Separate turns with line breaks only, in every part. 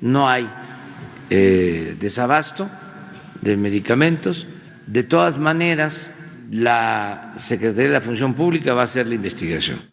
No hay eh, desabasto de medicamentos. De todas maneras, la Secretaría de la Función Pública va a hacer la investigación.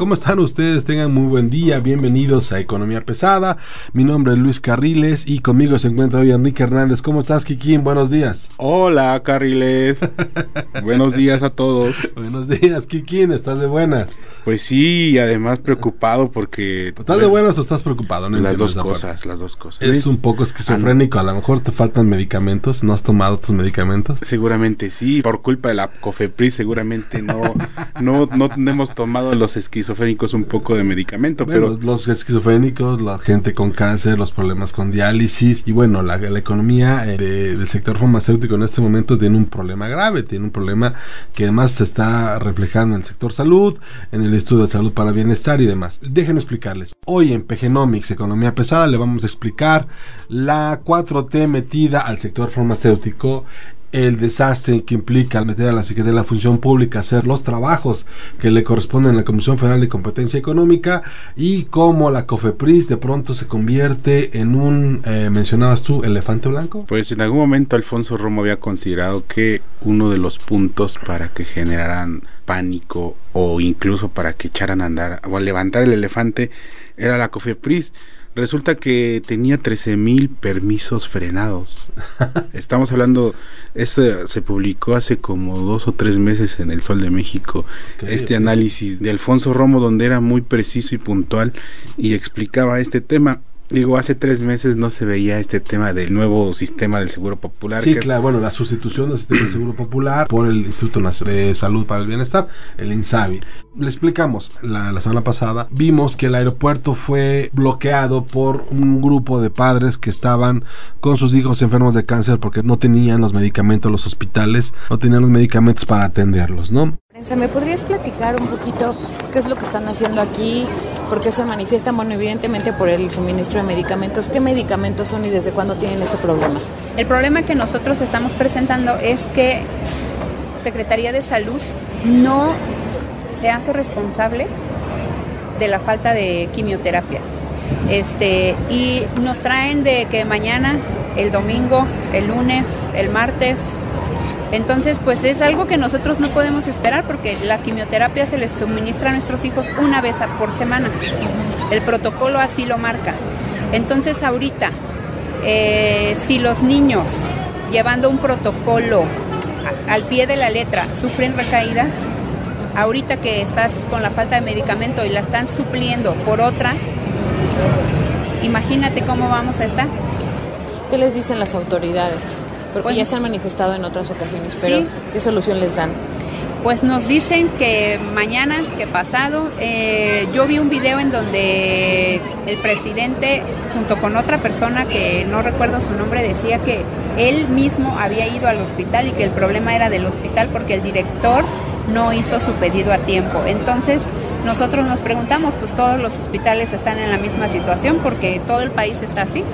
¿Cómo están ustedes? Tengan muy buen día. Bienvenidos a Economía Pesada. Mi nombre es Luis Carriles y conmigo se encuentra hoy Enrique Hernández. ¿Cómo estás, Kikín? Buenos días.
Hola, Carriles. Buenos días a todos.
Buenos días, Kikín. ¿Estás de buenas?
Pues sí, y además preocupado porque...
¿Estás de buenas o estás preocupado?
No las dos cosas, las dos cosas.
Eres un poco esquizofrénico. A lo mejor te faltan medicamentos. ¿No has tomado tus medicamentos?
Seguramente sí. Por culpa de la COFEPRIS seguramente no, no, no hemos tomado los esquizofrénicos esquizofrénicos un poco de medicamento, pero...
Los esquizofrénicos, la gente con cáncer, los problemas con diálisis y bueno, la, la economía eh, del sector farmacéutico en este momento tiene un problema grave, tiene un problema que además se está reflejando en el sector salud, en el estudio de salud para bienestar y demás. Déjenme explicarles. Hoy en PGnomics, Economía Pesada, le vamos a explicar la 4T metida al sector farmacéutico el desastre que implica meter a la Secretaría de la Función Pública hacer los trabajos que le corresponden a la Comisión Federal de Competencia Económica y cómo la COFEPRIS de pronto se convierte en un, eh, mencionabas tú, elefante blanco.
Pues en algún momento Alfonso Romo había considerado que uno de los puntos para que generaran pánico o incluso para que echaran a andar o a levantar el elefante era la COFEPRIS Resulta que tenía 13 mil permisos frenados. Estamos hablando, esto se publicó hace como dos o tres meses en El Sol de México, este análisis de Alfonso Romo donde era muy preciso y puntual y explicaba este tema. Digo, hace tres meses no se veía este tema del nuevo sistema del Seguro Popular.
Sí, claro, bueno, la sustitución del sistema del Seguro Popular por el Instituto Nacional de Salud para el Bienestar, el INSABI. Le explicamos, la, la, semana pasada vimos que el aeropuerto fue bloqueado por un grupo de padres que estaban con sus hijos enfermos de cáncer porque no tenían los medicamentos, los hospitales, no tenían los medicamentos para atenderlos, ¿no?
¿Me podrías platicar un poquito qué es lo que están haciendo aquí? ¿Por qué se manifiestan? Bueno, evidentemente por el suministro de medicamentos. ¿Qué medicamentos son y desde cuándo tienen este problema?
El problema que nosotros estamos presentando es que Secretaría de Salud no se hace responsable de la falta de quimioterapias. Este, y nos traen de que mañana, el domingo, el lunes, el martes, entonces, pues es algo que nosotros no podemos esperar porque la quimioterapia se les suministra a nuestros hijos una vez por semana. El protocolo así lo marca. Entonces, ahorita, eh, si los niños, llevando un protocolo al pie de la letra, sufren recaídas, ahorita que estás con la falta de medicamento y la están supliendo por otra, imagínate cómo vamos a estar.
¿Qué les dicen las autoridades? Porque ya se han manifestado en otras ocasiones, pero ¿qué solución les dan?
Pues nos dicen que mañana, que pasado, eh, yo vi un video en donde el presidente, junto con otra persona que no recuerdo su nombre, decía que él mismo había ido al hospital y que el problema era del hospital porque el director no hizo su pedido a tiempo. Entonces, nosotros nos preguntamos, pues todos los hospitales están en la misma situación porque todo el país está así.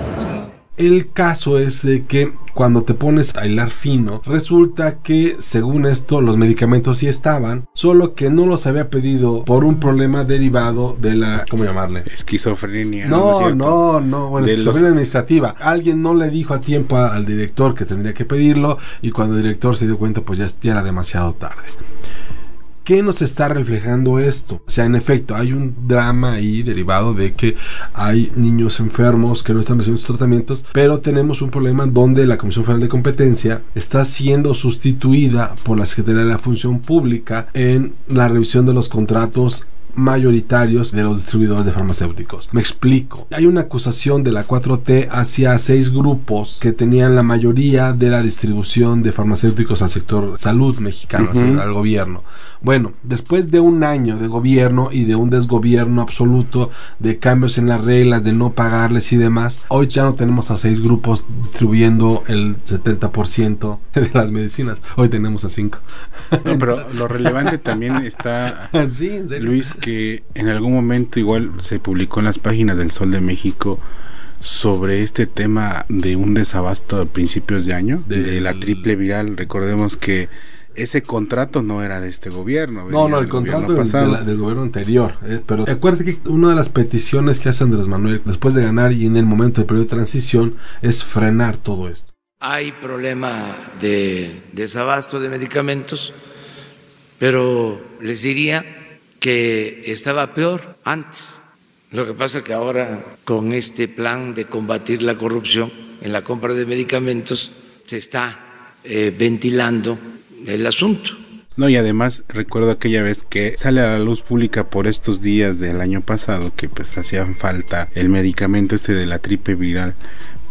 El caso es de que cuando te pones a hilar fino, resulta que según esto los medicamentos sí estaban, solo que no los había pedido por un problema derivado de la, ¿cómo llamarle?
Esquizofrenia.
No, no, no, bueno, esquizofrenia administrativa. Alguien no le dijo a tiempo al director que tendría que pedirlo y cuando el director se dio cuenta pues ya, ya era demasiado tarde. ¿Qué nos está reflejando esto? O sea, en efecto, hay un drama ahí derivado de que hay niños enfermos que no están recibiendo sus tratamientos, pero tenemos un problema donde la Comisión Federal de Competencia está siendo sustituida por la Secretaría de la Función Pública en la revisión de los contratos mayoritarios de los distribuidores de farmacéuticos. Me explico. Hay una acusación de la 4T hacia seis grupos que tenían la mayoría de la distribución de farmacéuticos al sector salud mexicano, al gobierno. Bueno, después de un año de gobierno y de un desgobierno absoluto, de cambios en las reglas, de no pagarles y demás, hoy ya no tenemos a seis grupos distribuyendo el 70% de las medicinas. Hoy tenemos a cinco.
No, pero lo relevante también está, Luis, que en algún momento igual se publicó en las páginas del Sol de México sobre este tema de un desabasto a principios de año, de la triple viral. Recordemos que ese contrato no era de este gobierno.
No, no, el contrato del, gobierno anterior. Eh, pero acuérdate que una de las peticiones que hace Andrés Manuel después de ganar y en el momento del periodo de transición es frenar todo esto.
Hay problema de desabasto de medicamentos, pero les diría que estaba peor antes. Lo que pasa que ahora con este plan de combatir la corrupción en la compra de medicamentos se está eh, ventilando el asunto.
No, y además recuerdo aquella vez que sale a la luz pública por estos días del año pasado que pues hacían falta el medicamento este de la tripe viral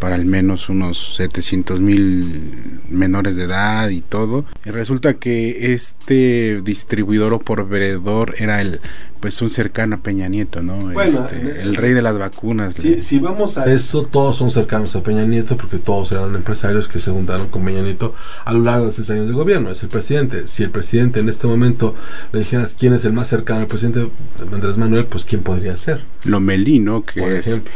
para al menos unos 700 mil menores de edad y todo. Y resulta que este distribuidor o proveedor era el pues un cercano a Peña Nieto, ¿no? Este, el rey de las vacunas.
Si, vamos a eso, todos son cercanos a Peña Nieto porque todos eran empresarios que se juntaron con Peña Nieto a lo largo de seis años de gobierno. Es el presidente. Si el presidente en este momento le dijeras quién es el más cercano al presidente Andrés Manuel, pues quién podría ser.
Lomelí, ¿no? Que Por ejemplo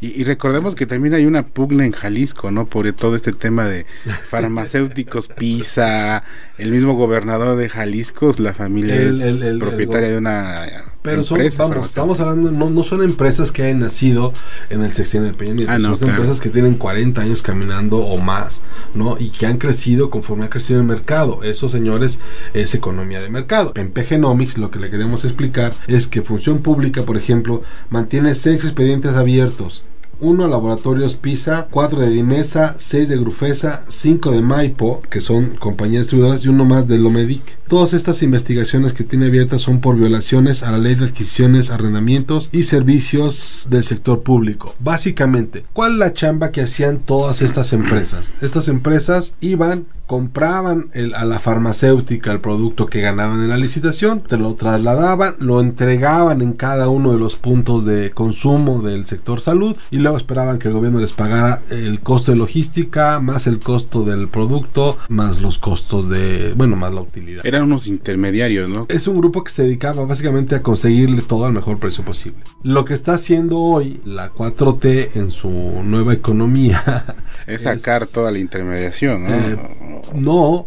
y, recordemos que también hay una pugna en Jalisco, ¿no? Por todo este tema de farmacéuticos, PISA, el mismo gobernador de Jalisco, la familia es propietaria de una
pero son, vamos, estamos hablando, no, no son empresas que hayan nacido en el sexenio de Peña Nieto, ah, son empresas que tienen 40 años caminando o más, ¿no? Y que han crecido conforme ha crecido el mercado. Eso, señores, es economía de mercado. En Genomics lo que le queremos explicar es que Función Pública, por ejemplo, mantiene seis expedientes abiertos 1 Laboratorios PISA, 4 de Dimesa, 6 de Grufesa, 5 de Maipo, que son compañías distribuidoras, y uno más de Lomedic. Todas estas investigaciones que tiene abiertas son por violaciones a la ley de adquisiciones, arrendamientos y servicios del sector público. Básicamente, ¿cuál es la chamba que hacían todas estas empresas? Estas empresas iban compraban a la farmacéutica el producto que ganaban en la licitación, te lo trasladaban, lo entregaban en cada uno de los puntos de consumo del sector salud y luego esperaban que el gobierno les pagara el costo de logística, más el costo del producto, más los costos de, bueno, más la utilidad.
Eran unos intermediarios, ¿no?
Es un grupo que se dedicaba básicamente a conseguirle todo al mejor precio posible. Lo que está haciendo hoy la 4T en su nueva economía
es sacar toda la intermediación, ¿no?
Eh, no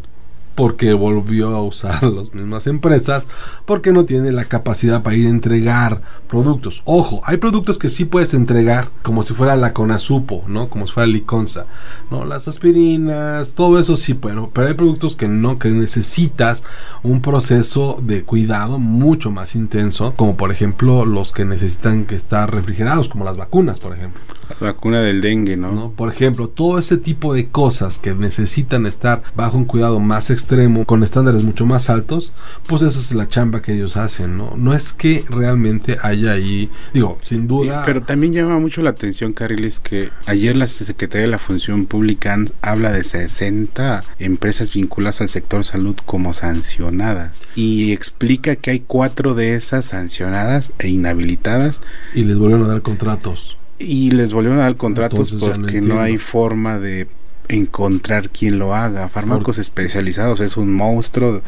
porque volvió a usar las mismas empresas, porque no tiene la capacidad para ir a entregar productos. Ojo, hay productos que sí puedes entregar, como si fuera la Conasupo, ¿no? Como si fuera Liconza, ¿no? Las aspirinas, todo eso sí, pero, pero hay productos que no, que necesitas un proceso de cuidado mucho más intenso, como por ejemplo los que necesitan que estar refrigerados, como las vacunas, por ejemplo.
La vacuna del dengue, ¿no? ¿no?
Por ejemplo, todo ese tipo de cosas que necesitan estar bajo un cuidado más extremo, con estándares mucho más altos, pues esa es la chamba que ellos hacen, ¿no? No es que realmente haya ahí, digo, sin duda.
Pero también llama mucho la atención, Carriles, que ayer la Secretaría de la Función Pública habla de 60 empresas vinculadas al sector salud como sancionadas y explica que hay cuatro de esas sancionadas e inhabilitadas.
Y les volvieron a dar contratos
y les volvieron a dar contratos porque no, hay forma de encontrar quien lo haga. Fármacos especializados es un monstruo.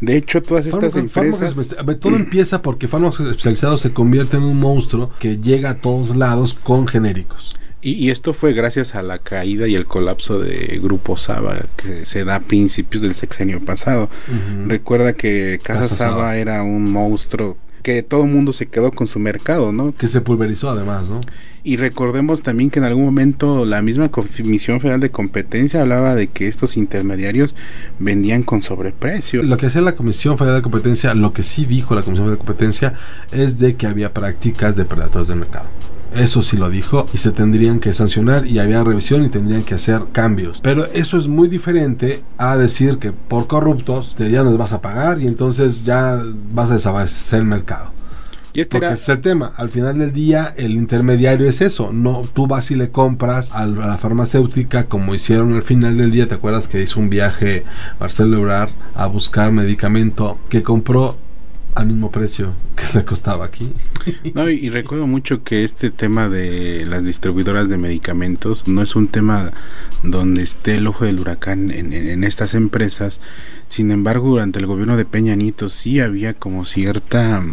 De hecho, todas estas empresas...
todo empieza porque fármacos especializados se convierte en un monstruo que llega a todos lados con genéricos.
Y, esto fue gracias a la caída y el colapso de Grupo Saba que se da a principios del sexenio pasado. Recuerda que Casa, Saba era un monstruo que todo el mundo se quedó con su mercado, ¿no?
Que se pulverizó además, ¿no?
Y recordemos también que en algún momento la misma Comisión Federal de Competencia hablaba de que estos intermediarios vendían con sobreprecio.
Lo que hacía la Comisión Federal de Competencia, lo que sí dijo la Comisión Federal de Competencia, es de que había prácticas de predadores del mercado. Eso sí lo dijo y se tendrían que sancionar y había revisión y tendrían que hacer cambios. Pero eso es muy diferente a decir que por corruptos te, ya nos vas a pagar y entonces ya vas a desabastecer el mercado. Y este Porque es el tema. Al final del día, el intermediario es eso. No, tú vas y le compras a la farmacéutica, como hicieron al final del día. ¿Te acuerdas que hizo un viaje Marcelo Ebrard a buscar medicamento que compró al mismo precio que le costaba aquí.
No, y, recuerdo mucho que este tema de las distribuidoras de medicamentos no es un tema donde esté el ojo del huracán en, en, estas empresas. Sin embargo, durante el gobierno de Peña Nieto sí había como cierta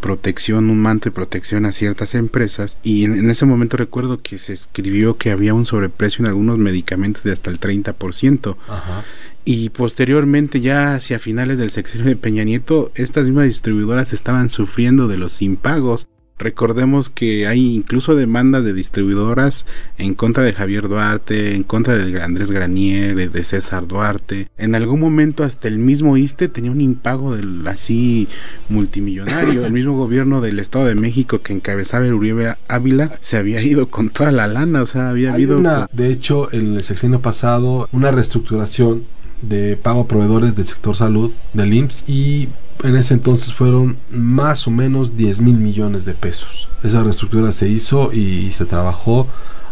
protección, un manto de protección a ciertas empresas y en, en, ese momento recuerdo que se escribió que había un sobreprecio en algunos medicamentos de hasta el 30%. Ajá y posteriormente ya hacia finales del sexenio de Peña Nieto, estas mismas distribuidoras estaban sufriendo de los impagos. Recordemos que hay incluso demandas de distribuidoras en contra de Javier Duarte, en contra de Andrés Granier, de César Duarte. En algún momento hasta el mismo ISTE tenía un impago del así multimillonario. El mismo gobierno del Estado de México que encabezaba el Uribe Ávila se había ido con toda la lana, o sea, había habido...
Una, de hecho, en el sexenio pasado, una reestructuración de pago a proveedores del sector salud del IMSS y en ese entonces fueron más o menos 10 mil millones de pesos. Esa reestructura se hizo y se trabajó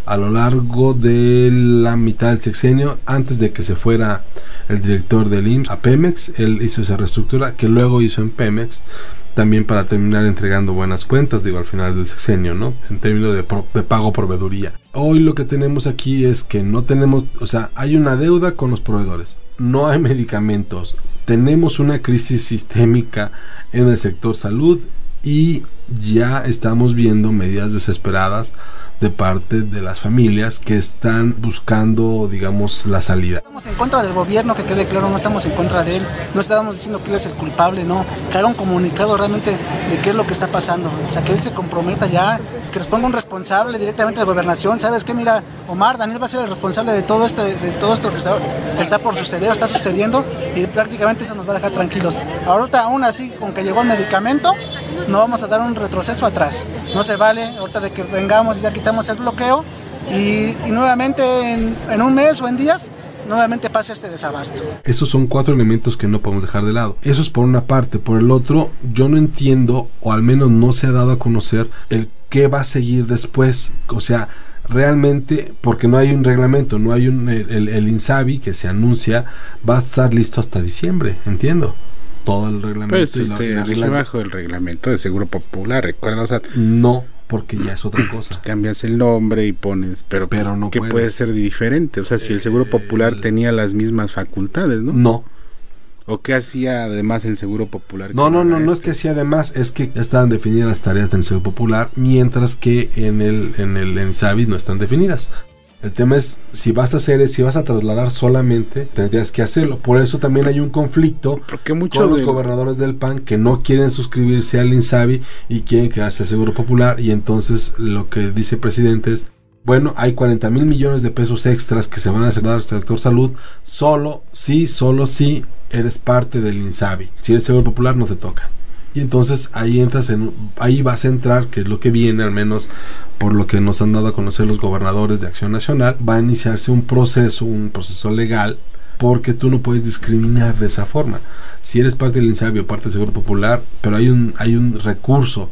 a lo largo de la mitad del sexenio antes de que se fuera el director del IMSS a Pemex. Él hizo esa reestructura que luego hizo en Pemex también para terminar entregando buenas cuentas, digo, al final del sexenio, ¿no? En términos de, de pago proveeduría. Hoy lo que tenemos aquí es que no tenemos, o sea, hay una deuda con los proveedores no hay medicamentos, tenemos una crisis sistémica en el sector salud y ya estamos viendo medidas desesperadas de parte de las familias que están buscando, digamos, la salida.
Estamos en contra del gobierno, que quede claro, no estamos en contra de él, no estamos diciendo que él es el culpable, no, que haga un comunicado realmente de qué es lo que está pasando, o sea, que él se comprometa ya, que nos ponga un responsable directamente de gobernación, ¿sabes qué? Mira, Omar, Daniel va a ser el responsable de todo, este, de todo esto que está, está por suceder, está sucediendo, y prácticamente eso nos va a dejar tranquilos. Ahorita, aún así, con que llegó el medicamento, no vamos a dar un retroceso atrás. No se vale, ahorita de que vengamos y ya quitamos el bloqueo y, nuevamente en, un mes o en días nuevamente pase este desabasto.
Esos son cuatro elementos que no podemos dejar de lado. Eso es por una parte. Por el otro, yo no entiendo, o al menos no se ha dado a conocer, el qué va a seguir después. O sea, realmente, porque no hay un reglamento, no hay un, el INSABI que se anuncia, va a estar listo hasta diciembre, entiendo todo el reglamento.
Pues se rige bajo el reglamento de Seguro Popular, ¿recuerdas?
no, porque ya es otra cosa. Pues
cambias el nombre y pones, pero, pues, pero no que puede ser diferente. O sea, si el Seguro Popular tenía las mismas facultades, ¿no?
No.
¿O qué hacía además el Seguro Popular?
No, no, no, no es que hacía además, es que estaban definidas las tareas del Seguro Popular, mientras que en el en el en no están definidas. El tema es, si vas a hacer, si vas a trasladar solamente, tendrías que hacerlo. Por eso también hay un conflicto
Porque
con los gobernadores del PAN que no quieren suscribirse al INSABI y quieren quedarse al Seguro Popular. Y entonces lo que dice el presidente es, bueno, hay 40 mil millones de pesos extras que se van a dar al sector salud, solo si, solo si eres parte del INSABI. Si eres Seguro Popular no te toca y entonces ahí entras en ahí vas a entrar que es lo que viene al menos por lo que nos han dado a conocer los gobernadores de Acción Nacional va a iniciarse un proceso un proceso legal porque tú no puedes discriminar de esa forma si eres parte del INSABI o parte del Seguro Popular pero hay un hay un recurso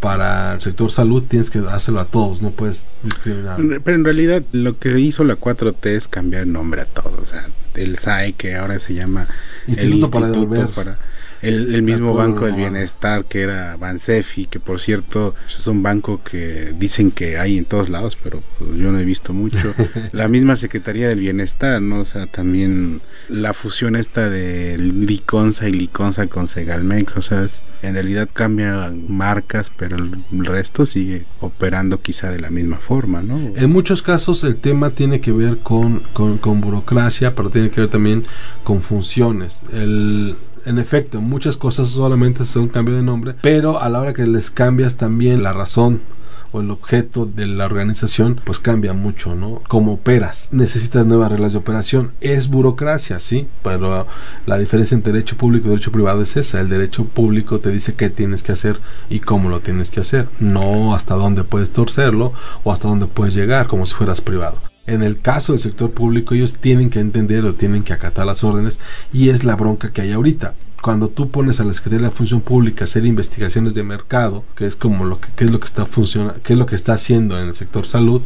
para el sector salud tienes que dárselo a todos, no puedes discriminar.
Pero en realidad lo que hizo la 4T es cambiar el nombre a todos, o sea, el SAE que ahora se llama el Instituto para el, mismo Banco del Bienestar que era Bansefi, que por cierto es un banco que dicen que hay en todos lados, pero pues, yo no he visto mucho. la misma Secretaría del Bienestar, ¿no? O sea, también la fusión esta de Liconza y Liconza con Segalmex, o sea, en realidad cambian marcas, pero el resto sigue operando quizá de la misma forma, ¿no?
En muchos casos el tema tiene que ver con, con, con burocracia, pero tiene que ver también con funciones. El en efecto, muchas cosas solamente son un cambio de nombre, pero a la hora que les cambias también la razón o el objeto de la organización, pues cambia mucho, ¿no? Como operas, necesitas nuevas reglas de operación. Es burocracia, sí, pero la diferencia entre derecho público y derecho privado es esa. El derecho público te dice qué tienes que hacer y cómo lo tienes que hacer, no hasta dónde puedes torcerlo o hasta dónde puedes llegar como si fueras privado. En el caso del sector público ellos tienen que entender o tienen que acatar las órdenes y es la bronca que hay ahorita. cuando tú pones a la Secretaría de la Función Pública a hacer investigaciones de mercado, que es como lo que, es lo que está funciona, que es lo que está haciendo en el sector salud,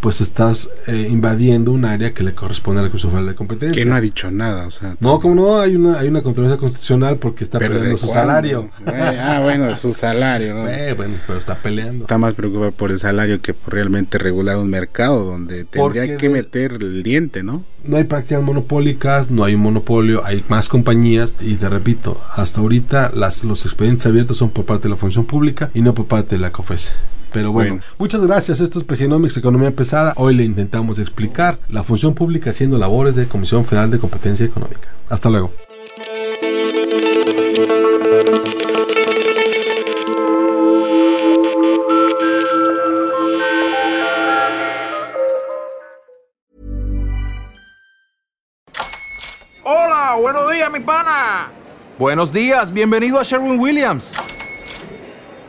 pues estás eh, invadiendo un área que le corresponde a la Federal de Competencia.
Que no ha dicho nada, o sea.
No, como no, hay una, hay una controversia constitucional porque está
¿Pero
peleando
de
su salario.
Eh, ah, bueno, su salario, ¿no?
Eh, bueno, pero está peleando.
Está más preocupado por el salario que por realmente regular un mercado donde tendría
Porque
que meter el diente, ¿no?
No hay prácticas monopólicas, no hay un monopolio, hay más compañías y te repito, hasta ahorita las, los expedientes abiertos son por parte de la función pública y no por parte de la COFESE. Pero bueno,
Bueno.
muchas gracias. Esto es Pegenomics, Economía Pesada. Hoy le intentamos explicar la función pública haciendo labores de Comisión Federal de Competencia Económica. Hasta luego.
Hola, buenos días, mi pana. Buenos días, bienvenido a Sherwin Williams.